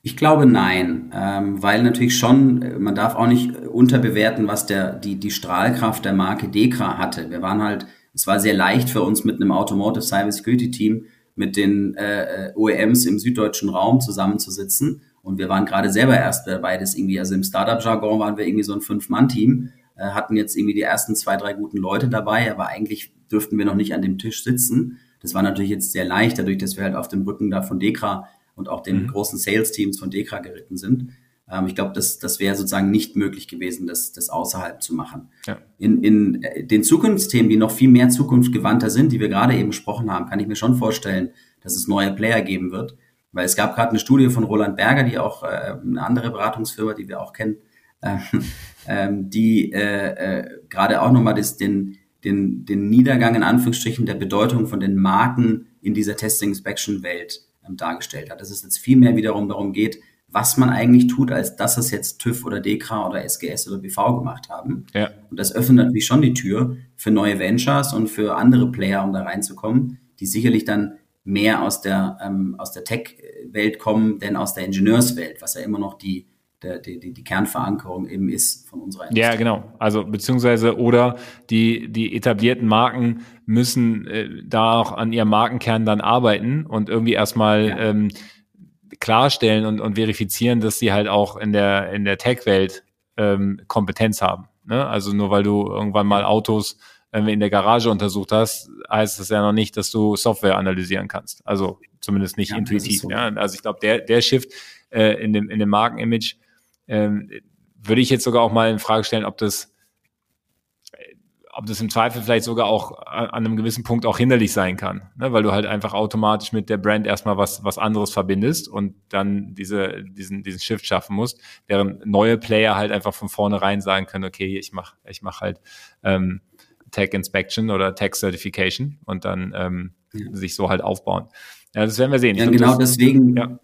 Ich glaube nein, ähm, weil natürlich schon, äh, man darf auch nicht unterbewerten, was der, die, die Strahlkraft der Marke Dekra hatte. Wir waren halt, es war sehr leicht für uns mit einem Automotive Cyber Security Team mit den äh, OEMs im süddeutschen Raum zusammenzusitzen. Und wir waren gerade selber erst dabei, das irgendwie, also im Startup-Jargon waren wir irgendwie so ein Fünf-Mann-Team, äh, hatten jetzt irgendwie die ersten zwei, drei guten Leute dabei, aber eigentlich dürften wir noch nicht an dem Tisch sitzen. Das war natürlich jetzt sehr leicht, dadurch, dass wir halt auf dem Rücken da von Dekra und auch den mhm. großen Sales-Teams von Dekra geritten sind. Ähm, ich glaube, das, das wäre sozusagen nicht möglich gewesen, das, das außerhalb zu machen. Ja. In, in äh, den Zukunftsthemen, die noch viel mehr zukunftsgewandter sind, die wir gerade eben besprochen haben, kann ich mir schon vorstellen, dass es neue Player geben wird. Weil es gab gerade eine Studie von Roland Berger, die auch äh, eine andere Beratungsfirma, die wir auch kennen, äh, (laughs) äh, die äh, äh, gerade auch nochmal den, den, den Niedergang in Anführungsstrichen der Bedeutung von den Marken in dieser Testing-Inspection-Welt ähm, dargestellt hat. Dass es jetzt viel mehr wiederum darum geht, was man eigentlich tut, als dass es jetzt TÜV oder DEKRA oder SGS oder BV gemacht haben. Ja. Und das öffnet natürlich schon die Tür für neue Ventures und für andere Player, um da reinzukommen, die sicherlich dann mehr aus der, ähm, aus der Tech-Welt kommen, denn aus der Ingenieurswelt, was ja immer noch die, der, die, die, Kernverankerung eben ist von unserer Industrie. Ja, genau. Also beziehungsweise oder die, die etablierten Marken müssen äh, da auch an ihrem Markenkern dann arbeiten und irgendwie erstmal ja. ähm, klarstellen und, und verifizieren, dass sie halt auch in der, in der Tech-Welt ähm, Kompetenz haben. Ne? Also nur weil du irgendwann mal Autos äh, in der Garage untersucht hast, heißt das ja noch nicht, dass du Software analysieren kannst. Also zumindest nicht ja, intuitiv. So. Ja? Also ich glaube, der, der Shift äh, in dem, in dem Markenimage ähm, würde ich jetzt sogar auch mal in Frage stellen, ob das ob das im Zweifel vielleicht sogar auch an einem gewissen Punkt auch hinderlich sein kann, ne? weil du halt einfach automatisch mit der Brand erstmal was, was anderes verbindest und dann diese, diesen, diesen Shift schaffen musst, während neue Player halt einfach von vornherein sagen können, okay, ich mach, ich mach halt ähm, Tech Inspection oder Tech Certification und dann ähm, ja. sich so halt aufbauen. Ja, das werden wir sehen. Ja, genau deswegen, ja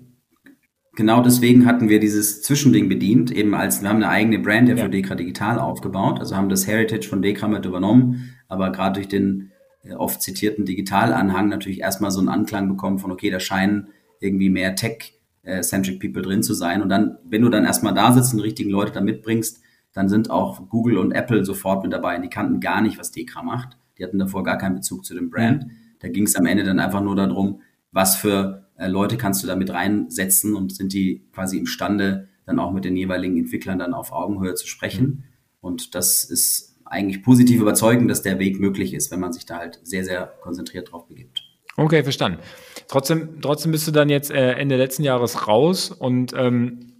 genau deswegen hatten wir dieses Zwischending bedient, eben als wir haben eine eigene Brand ja für Dekra Digital aufgebaut, also haben das Heritage von Dekra mit übernommen, aber gerade durch den äh, oft zitierten Digitalanhang natürlich erstmal so einen Anklang bekommen von, okay, da scheinen irgendwie mehr Tech-centric People drin zu sein. Und dann, wenn du dann erstmal da sitzt und die richtigen Leute da mitbringst, dann sind auch Google und Apple sofort mit dabei. Und die kannten gar nicht, was Dekra macht. Die hatten davor gar keinen Bezug zu dem Brand. Da ging es am Ende dann einfach nur darum, was für äh, Leute kannst du da mit reinsetzen und sind die quasi imstande, dann auch mit den jeweiligen Entwicklern dann auf Augenhöhe zu sprechen. Mhm. Und das ist eigentlich positiv überzeugend, dass der Weg möglich ist, wenn man sich da halt sehr, sehr konzentriert drauf begibt. Okay, verstanden. Trotzdem, trotzdem bist du dann jetzt äh, Ende letzten Jahres raus und ähm,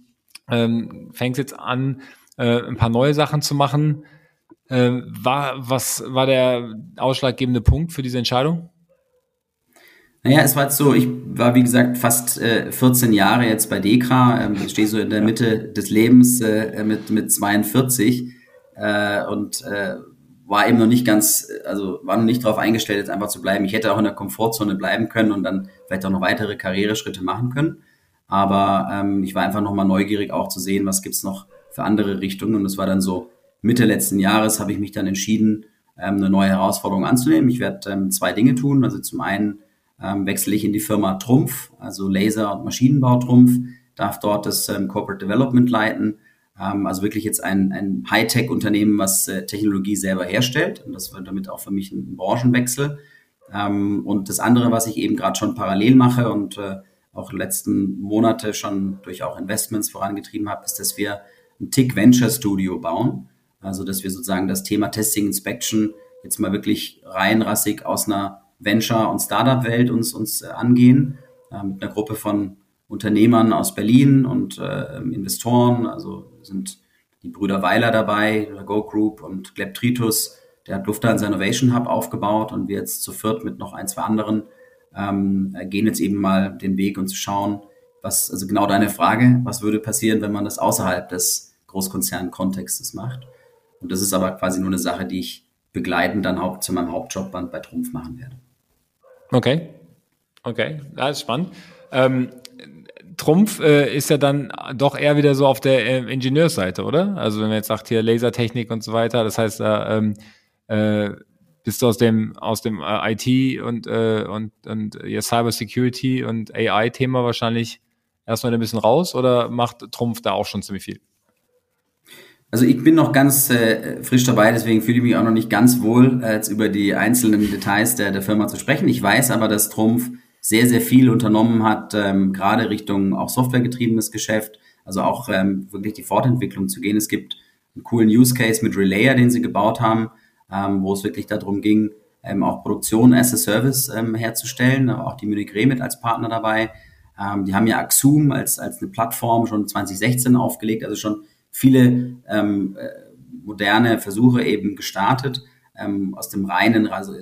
ähm, fängst jetzt an, äh, ein paar neue Sachen zu machen. Äh, war, was war der ausschlaggebende Punkt für diese Entscheidung? Naja, es war jetzt so, ich war wie gesagt fast äh, 14 Jahre jetzt bei Dekra, ähm, ich stehe so in der Mitte des Lebens äh, mit, mit 42 äh, und äh, war eben noch nicht ganz, also war noch nicht darauf eingestellt, jetzt einfach zu bleiben. Ich hätte auch in der Komfortzone bleiben können und dann vielleicht auch noch weitere Karriereschritte machen können. Aber ähm, ich war einfach nochmal neugierig auch zu sehen, was gibt's noch für andere Richtungen. Und es war dann so Mitte letzten Jahres habe ich mich dann entschieden, ähm, eine neue Herausforderung anzunehmen. Ich werde ähm, zwei Dinge tun. Also zum einen ähm, wechsle ich in die Firma Trumpf, also Laser- und Maschinenbau Trumpf, darf dort das ähm, Corporate Development leiten. Ähm, also wirklich jetzt ein, ein Hightech-Unternehmen, was äh, Technologie selber herstellt. Und das wird damit auch für mich ein Branchenwechsel. Ähm, und das andere, was ich eben gerade schon parallel mache und äh, auch letzten Monate schon durch auch Investments vorangetrieben habe, ist, dass wir ein Tick Venture Studio bauen. Also, dass wir sozusagen das Thema Testing Inspection jetzt mal wirklich reinrassig aus einer Venture- und Startup-Welt uns, uns äh, angehen, äh, mit einer Gruppe von Unternehmern aus Berlin und äh, Investoren. Also sind die Brüder Weiler dabei, Go Group und Gleb Tritus, der hat Lufthansa Innovation Hub aufgebaut und wir jetzt zu viert mit noch ein, zwei anderen ähm, gehen jetzt eben mal den Weg und zu schauen, was, also genau deine Frage, was würde passieren, wenn man das außerhalb des Großkonzernkontextes macht. Und das ist aber quasi nur eine Sache, die ich begleitend dann Haupt, zu meinem Hauptjob bei Trumpf machen werde. Okay. Okay, das ist spannend. Ähm, Trumpf äh, ist ja dann doch eher wieder so auf der äh, Ingenieursseite, oder? Also wenn man jetzt sagt hier Lasertechnik und so weiter, das heißt, da ähm, äh, bist du aus dem aus dem äh, IT und äh, und und ja, Cyber Security und AI Thema wahrscheinlich erstmal ein bisschen raus oder macht Trumpf da auch schon ziemlich viel? Also ich bin noch ganz äh, frisch dabei, deswegen fühle ich mich auch noch nicht ganz wohl, äh, jetzt über die einzelnen Details der, der Firma zu sprechen. Ich weiß aber, dass Trumpf sehr, sehr viel unternommen hat, ähm, gerade Richtung auch softwaregetriebenes Geschäft, also auch ähm, wirklich die Fortentwicklung zu gehen. Es gibt einen coolen Use Case mit Relayer, den sie gebaut haben, ähm, wo es wirklich darum ging, ähm, auch Produktion as a Service ähm, herzustellen, aber auch die Munich Re mit als Partner dabei. Ähm, die haben ja Axum als, als eine Plattform schon 2016 aufgelegt, also schon viele ähm, äh, moderne Versuche eben gestartet, ähm, aus dem reinen, also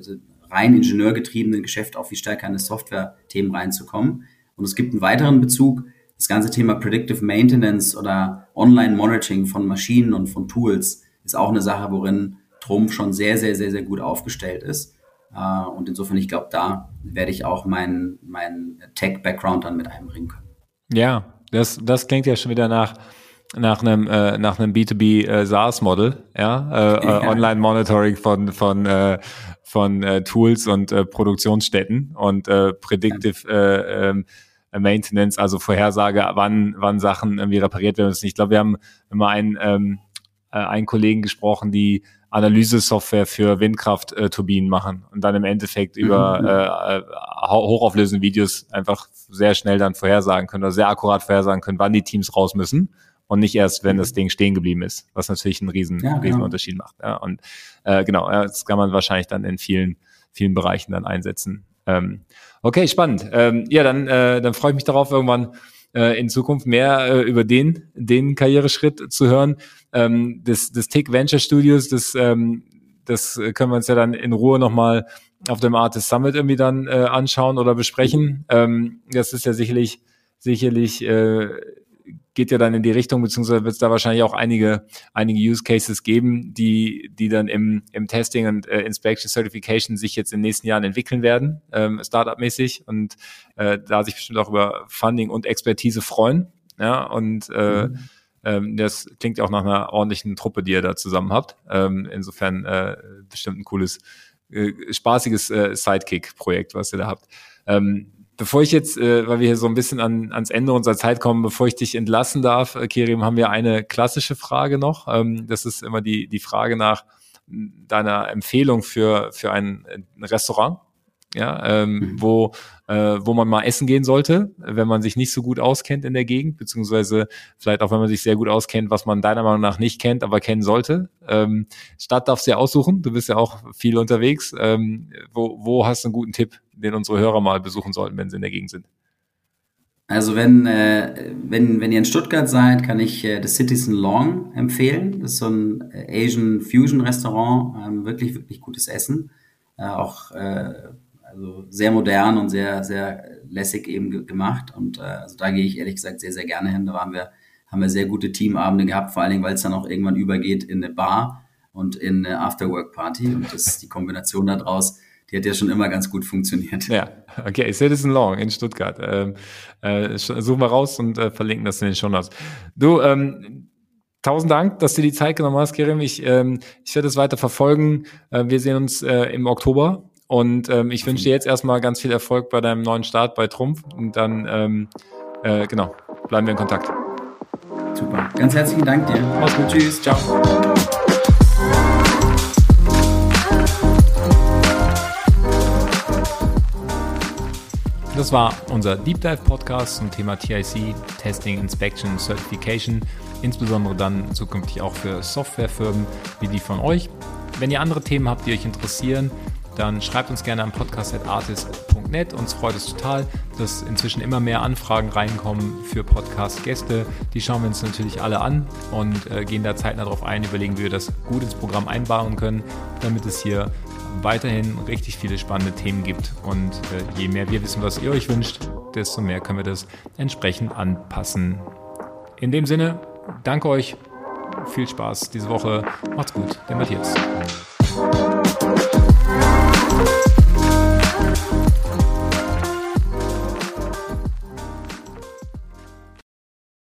rein ingenieurgetriebenen Geschäft auch viel stärker in die Software-Themen reinzukommen. Und es gibt einen weiteren Bezug, das ganze Thema Predictive Maintenance oder Online-Monitoring von Maschinen und von Tools ist auch eine Sache, worin Trumpf schon sehr, sehr, sehr, sehr gut aufgestellt ist. Äh, und insofern, ich glaube, da werde ich auch meinen mein Tech-Background dann mit einbringen können. Ja, das, das klingt ja schon wieder nach, nach einem, äh, nach einem B2B äh, SaaS-Model, ja, äh, (laughs) ja. Äh, Online-Monitoring von, von, äh, von äh, Tools und äh, Produktionsstätten und äh, Predictive äh, ähm, Maintenance, also Vorhersage, wann, wann Sachen irgendwie repariert werden müssen. Ich glaube, wir haben immer einen, ähm, äh, einen Kollegen gesprochen, die Analyse-Software für Windkraftturbinen machen und dann im Endeffekt mhm. über äh, äh hochauflösende Videos einfach sehr schnell dann vorhersagen können oder sehr akkurat vorhersagen können, wann die Teams raus müssen und nicht erst, wenn das mhm. Ding stehen geblieben ist, was natürlich einen riesen, ja, riesen genau. Unterschied macht. Ja. Und äh, genau, das kann man wahrscheinlich dann in vielen, vielen Bereichen dann einsetzen. Ähm, okay, spannend. Ähm, ja, dann, äh, dann freue ich mich darauf, irgendwann äh, in Zukunft mehr äh, über den, den Karriereschritt zu hören. Ähm, das, das Tick Venture Studios, das, ähm, das können wir uns ja dann in Ruhe nochmal auf dem Artist Summit irgendwie dann äh, anschauen oder besprechen. Ähm, das ist ja sicherlich, sicherlich äh, geht ja dann in die Richtung, beziehungsweise wird es da wahrscheinlich auch einige, einige Use Cases geben, die, die dann im, im Testing und äh, Inspection Certification sich jetzt in den nächsten Jahren entwickeln werden, ähm, Startup-mäßig und äh, da sich bestimmt auch über Funding und Expertise freuen. Ja, und äh, mhm. ähm, das klingt auch nach einer ordentlichen Truppe, die ihr da zusammen habt. Ähm, insofern äh, bestimmt ein cooles, äh, spaßiges äh, Sidekick-Projekt, was ihr da habt. Ähm, Bevor ich jetzt, äh, weil wir hier so ein bisschen an, ans Ende unserer Zeit kommen, bevor ich dich entlassen darf, äh, Kerim, haben wir eine klassische Frage noch. Ähm, das ist immer die, die Frage nach deiner Empfehlung für, für ein, ein Restaurant ja, ähm, mhm. wo, äh, wo man mal essen gehen sollte, wenn man sich nicht so gut auskennt in der Gegend, beziehungsweise vielleicht auch, wenn man sich sehr gut auskennt, was man deiner Meinung nach nicht kennt, aber kennen sollte. Ähm, Stadt darfst du ja aussuchen, du bist ja auch viel unterwegs. Ähm, wo, wo hast du einen guten Tipp, den unsere Hörer mal besuchen sollten, wenn sie in der Gegend sind? Also wenn, äh, wenn, wenn ihr in Stuttgart seid, kann ich äh, das Citizen Long empfehlen. Das ist so ein äh, Asian Fusion Restaurant, ähm, wirklich, wirklich gutes Essen. Äh, auch äh, also sehr modern und sehr, sehr lässig eben gemacht. Und äh, also da gehe ich ehrlich gesagt sehr, sehr gerne hin. Da waren wir, haben wir sehr gute Teamabende gehabt, vor allen Dingen, weil es dann auch irgendwann übergeht in eine Bar und in eine Afterwork-Party. Und das die Kombination daraus, die hat ja schon immer ganz gut funktioniert. Ja, okay, Citizen Long in Stuttgart. Ähm, äh, suchen wir raus und äh, verlinken das in den Show Notes. Du, ähm, Tausend Dank, dass du die Zeit genommen hast, Kerem. Ich, ähm, ich werde es weiter verfolgen. Äh, wir sehen uns äh, im Oktober und ähm, ich wünsche dir jetzt erstmal ganz viel Erfolg bei deinem neuen Start bei Trumpf. Und dann, ähm, äh, genau, bleiben wir in Kontakt. Super. Ganz herzlichen Dank dir. Mach's gut. Tschüss. Ciao. Das war unser Deep Dive Podcast zum Thema TIC, Testing, Inspection, Certification, insbesondere dann zukünftig auch für Softwarefirmen wie die von euch. Wenn ihr andere Themen habt, die euch interessieren, dann schreibt uns gerne an podcast.artist.net. Uns freut es total, dass inzwischen immer mehr Anfragen reinkommen für Podcast-Gäste. Die schauen wir uns natürlich alle an und äh, gehen da zeitnah darauf ein, überlegen, wie wir das gut ins Programm einbauen können, damit es hier weiterhin richtig viele spannende Themen gibt. Und äh, je mehr wir wissen, was ihr euch wünscht, desto mehr können wir das entsprechend anpassen. In dem Sinne, danke euch, viel Spaß diese Woche, macht's gut, der Matthias.